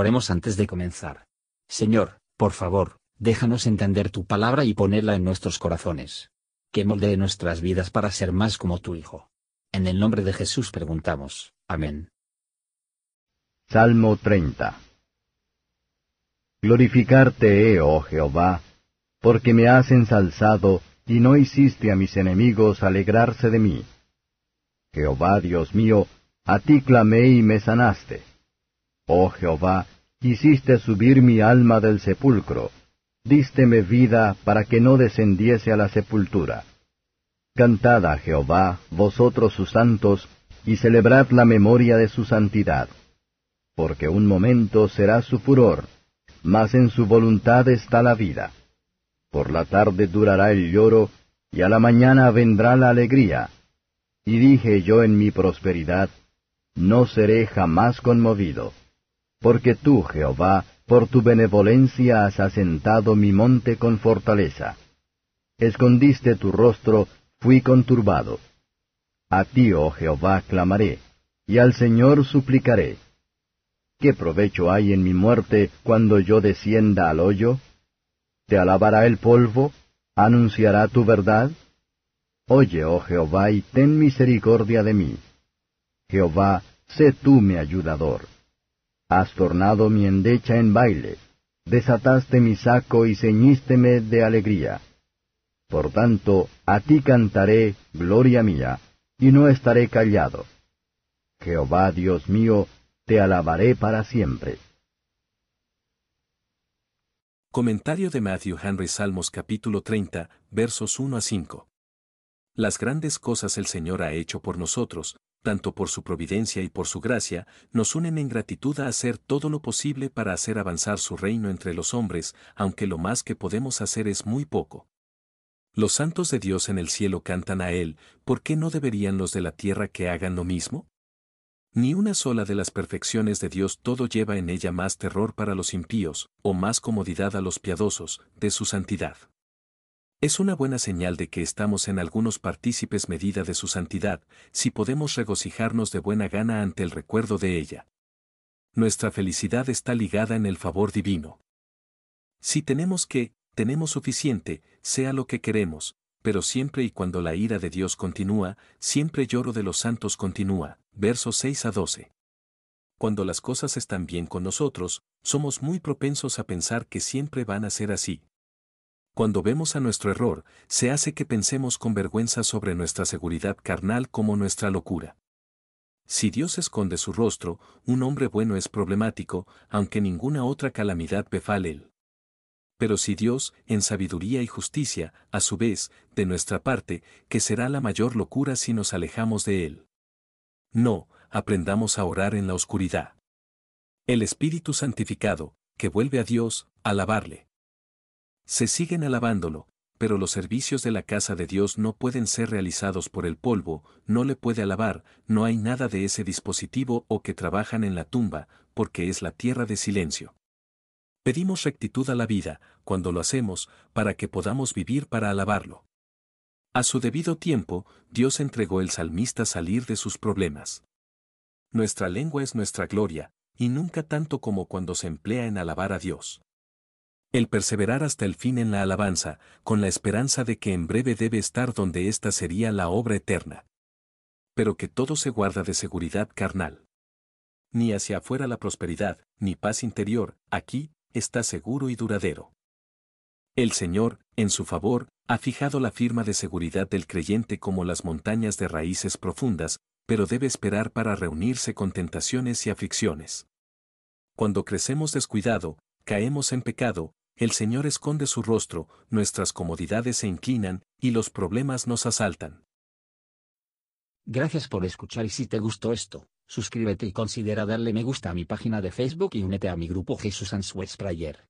Oremos antes de comenzar. Señor, por favor, déjanos entender tu palabra y ponerla en nuestros corazones. Que moldee nuestras vidas para ser más como tu Hijo. En el nombre de Jesús preguntamos. Amén. Salmo 30 Glorificarte he, oh Jehová, porque me has ensalzado y no hiciste a mis enemigos alegrarse de mí. Jehová Dios mío, a ti clamé y me sanaste. Oh Jehová, hiciste subir mi alma del sepulcro, dísteme vida para que no descendiese a la sepultura. Cantad a Jehová, vosotros sus santos, y celebrad la memoria de su santidad. Porque un momento será su furor, mas en su voluntad está la vida. Por la tarde durará el lloro, y a la mañana vendrá la alegría. Y dije yo en mi prosperidad, no seré jamás conmovido. Porque tú, Jehová, por tu benevolencia has asentado mi monte con fortaleza. Escondiste tu rostro, fui conturbado. A ti, oh Jehová, clamaré, y al Señor suplicaré. ¿Qué provecho hay en mi muerte cuando yo descienda al hoyo? ¿Te alabará el polvo? ¿Anunciará tu verdad? Oye, oh Jehová, y ten misericordia de mí. Jehová, sé tú mi ayudador. Has tornado mi endecha en baile, desataste mi saco y ceñísteme de alegría. Por tanto, a ti cantaré, gloria mía, y no estaré callado. Jehová Dios mío, te alabaré para siempre. Comentario de Matthew Henry Salmos capítulo 30, versos 1 a 5. Las grandes cosas el Señor ha hecho por nosotros, tanto por su providencia y por su gracia, nos unen en gratitud a hacer todo lo posible para hacer avanzar su reino entre los hombres, aunque lo más que podemos hacer es muy poco. Los santos de Dios en el cielo cantan a Él, ¿por qué no deberían los de la tierra que hagan lo mismo? Ni una sola de las perfecciones de Dios todo lleva en ella más terror para los impíos, o más comodidad a los piadosos, de su santidad. Es una buena señal de que estamos en algunos partícipes medida de su santidad, si podemos regocijarnos de buena gana ante el recuerdo de ella. Nuestra felicidad está ligada en el favor divino. Si tenemos que, tenemos suficiente, sea lo que queremos, pero siempre y cuando la ira de Dios continúa, siempre lloro de los santos continúa. Versos 6 a 12. Cuando las cosas están bien con nosotros, somos muy propensos a pensar que siempre van a ser así. Cuando vemos a nuestro error, se hace que pensemos con vergüenza sobre nuestra seguridad carnal como nuestra locura. Si Dios esconde su rostro, un hombre bueno es problemático, aunque ninguna otra calamidad befale él. Pero si Dios, en sabiduría y justicia, a su vez, de nuestra parte, que será la mayor locura si nos alejamos de Él. No, aprendamos a orar en la oscuridad. El Espíritu Santificado, que vuelve a Dios, alabarle. Se siguen alabándolo, pero los servicios de la casa de Dios no pueden ser realizados por el polvo, no le puede alabar, no hay nada de ese dispositivo o que trabajan en la tumba, porque es la tierra de silencio. Pedimos rectitud a la vida, cuando lo hacemos, para que podamos vivir para alabarlo. A su debido tiempo, Dios entregó el salmista salir de sus problemas. Nuestra lengua es nuestra gloria, y nunca tanto como cuando se emplea en alabar a Dios. El perseverar hasta el fin en la alabanza, con la esperanza de que en breve debe estar donde ésta sería la obra eterna. Pero que todo se guarda de seguridad carnal. Ni hacia afuera la prosperidad, ni paz interior, aquí, está seguro y duradero. El Señor, en su favor, ha fijado la firma de seguridad del creyente como las montañas de raíces profundas, pero debe esperar para reunirse con tentaciones y aflicciones. Cuando crecemos descuidado, caemos en pecado, el Señor esconde su rostro, nuestras comodidades se inclinan, y los problemas nos asaltan. Gracias por escuchar y si te gustó esto, suscríbete y considera darle me gusta a mi página de Facebook y únete a mi grupo Jesús Answers Prayer.